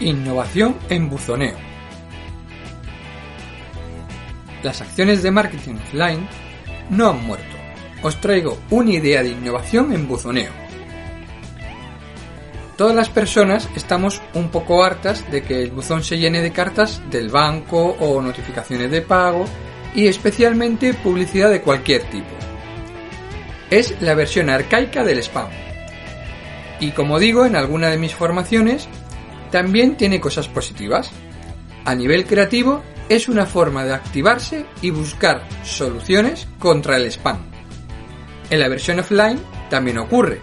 Innovación en buzoneo. Las acciones de marketing offline no han muerto. Os traigo una idea de innovación en buzoneo. Todas las personas estamos un poco hartas de que el buzón se llene de cartas del banco o notificaciones de pago y especialmente publicidad de cualquier tipo. Es la versión arcaica del spam. Y como digo en alguna de mis formaciones, también tiene cosas positivas. A nivel creativo, es una forma de activarse y buscar soluciones contra el spam. En la versión offline también ocurre.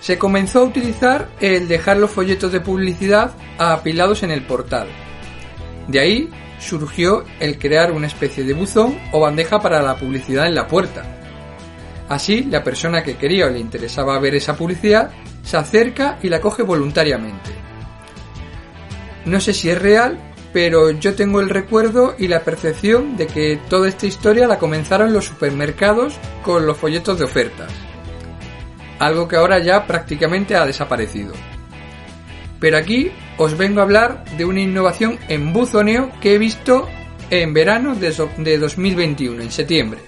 Se comenzó a utilizar el dejar los folletos de publicidad apilados en el portal. De ahí surgió el crear una especie de buzón o bandeja para la publicidad en la puerta. Así, la persona que quería o le interesaba ver esa publicidad se acerca y la coge voluntariamente. No sé si es real, pero yo tengo el recuerdo y la percepción de que toda esta historia la comenzaron los supermercados con los folletos de ofertas. Algo que ahora ya prácticamente ha desaparecido. Pero aquí os vengo a hablar de una innovación en buzoneo que he visto en verano de 2021, en septiembre.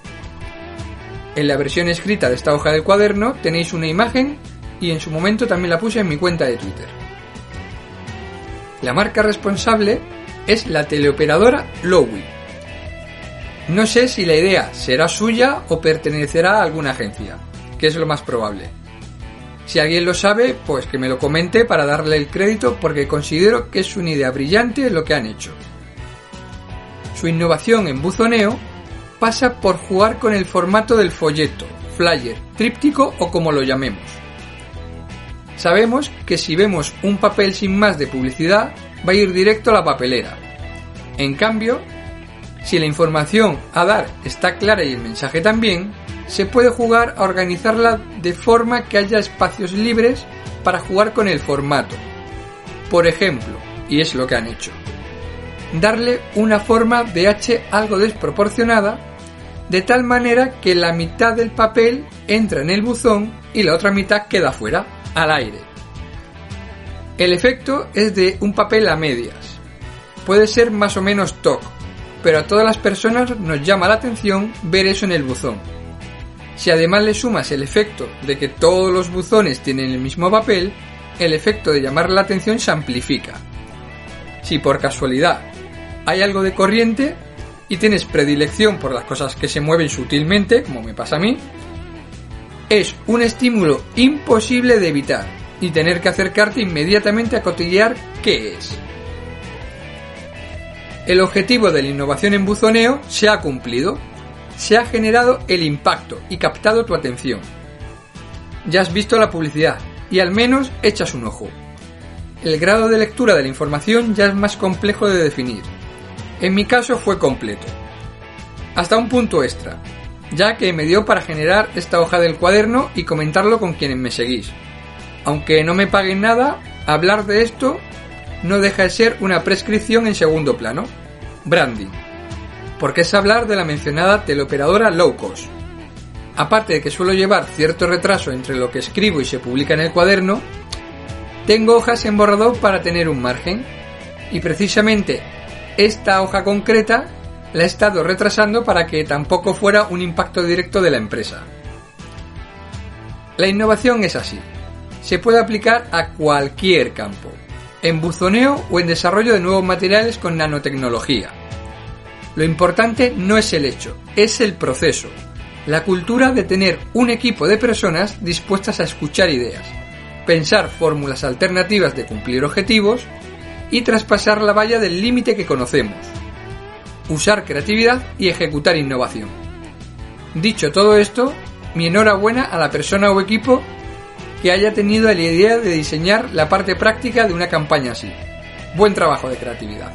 En la versión escrita de esta hoja del cuaderno tenéis una imagen y en su momento también la puse en mi cuenta de Twitter. La marca responsable es la teleoperadora Lowy. No sé si la idea será suya o pertenecerá a alguna agencia, que es lo más probable. Si alguien lo sabe, pues que me lo comente para darle el crédito porque considero que es una idea brillante lo que han hecho. Su innovación en buzoneo pasa por jugar con el formato del folleto, flyer, tríptico o como lo llamemos. Sabemos que si vemos un papel sin más de publicidad, va a ir directo a la papelera. En cambio, si la información a dar está clara y el mensaje también, se puede jugar a organizarla de forma que haya espacios libres para jugar con el formato. Por ejemplo, y es lo que han hecho, darle una forma de H algo desproporcionada, de tal manera que la mitad del papel entra en el buzón y la otra mitad queda fuera al aire. El efecto es de un papel a medias. Puede ser más o menos TOC, pero a todas las personas nos llama la atención ver eso en el buzón. Si además le sumas el efecto de que todos los buzones tienen el mismo papel, el efecto de llamar la atención se amplifica. Si por casualidad hay algo de corriente y tienes predilección por las cosas que se mueven sutilmente, como me pasa a mí, es un estímulo imposible de evitar y tener que acercarte inmediatamente a cotillear qué es. El objetivo de la innovación en buzoneo se ha cumplido. Se ha generado el impacto y captado tu atención. Ya has visto la publicidad y al menos echas un ojo. El grado de lectura de la información ya es más complejo de definir. En mi caso fue completo. Hasta un punto extra ya que me dio para generar esta hoja del cuaderno y comentarlo con quienes me seguís. Aunque no me paguen nada, hablar de esto no deja de ser una prescripción en segundo plano. Branding. Porque es hablar de la mencionada teleoperadora low cost. Aparte de que suelo llevar cierto retraso entre lo que escribo y se publica en el cuaderno, tengo hojas en borrador para tener un margen. Y precisamente esta hoja concreta la he estado retrasando para que tampoco fuera un impacto directo de la empresa. La innovación es así. Se puede aplicar a cualquier campo, en buzoneo o en desarrollo de nuevos materiales con nanotecnología. Lo importante no es el hecho, es el proceso, la cultura de tener un equipo de personas dispuestas a escuchar ideas, pensar fórmulas alternativas de cumplir objetivos y traspasar la valla del límite que conocemos, usar creatividad y ejecutar innovación. Dicho todo esto, mi enhorabuena a la persona o equipo que haya tenido la idea de diseñar la parte práctica de una campaña así. Buen trabajo de creatividad.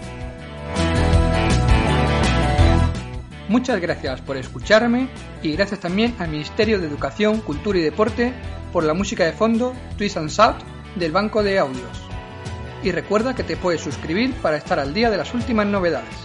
Muchas gracias por escucharme y gracias también al Ministerio de Educación, Cultura y Deporte por la música de fondo Twist and Shout del Banco de Audios. Y recuerda que te puedes suscribir para estar al día de las últimas novedades.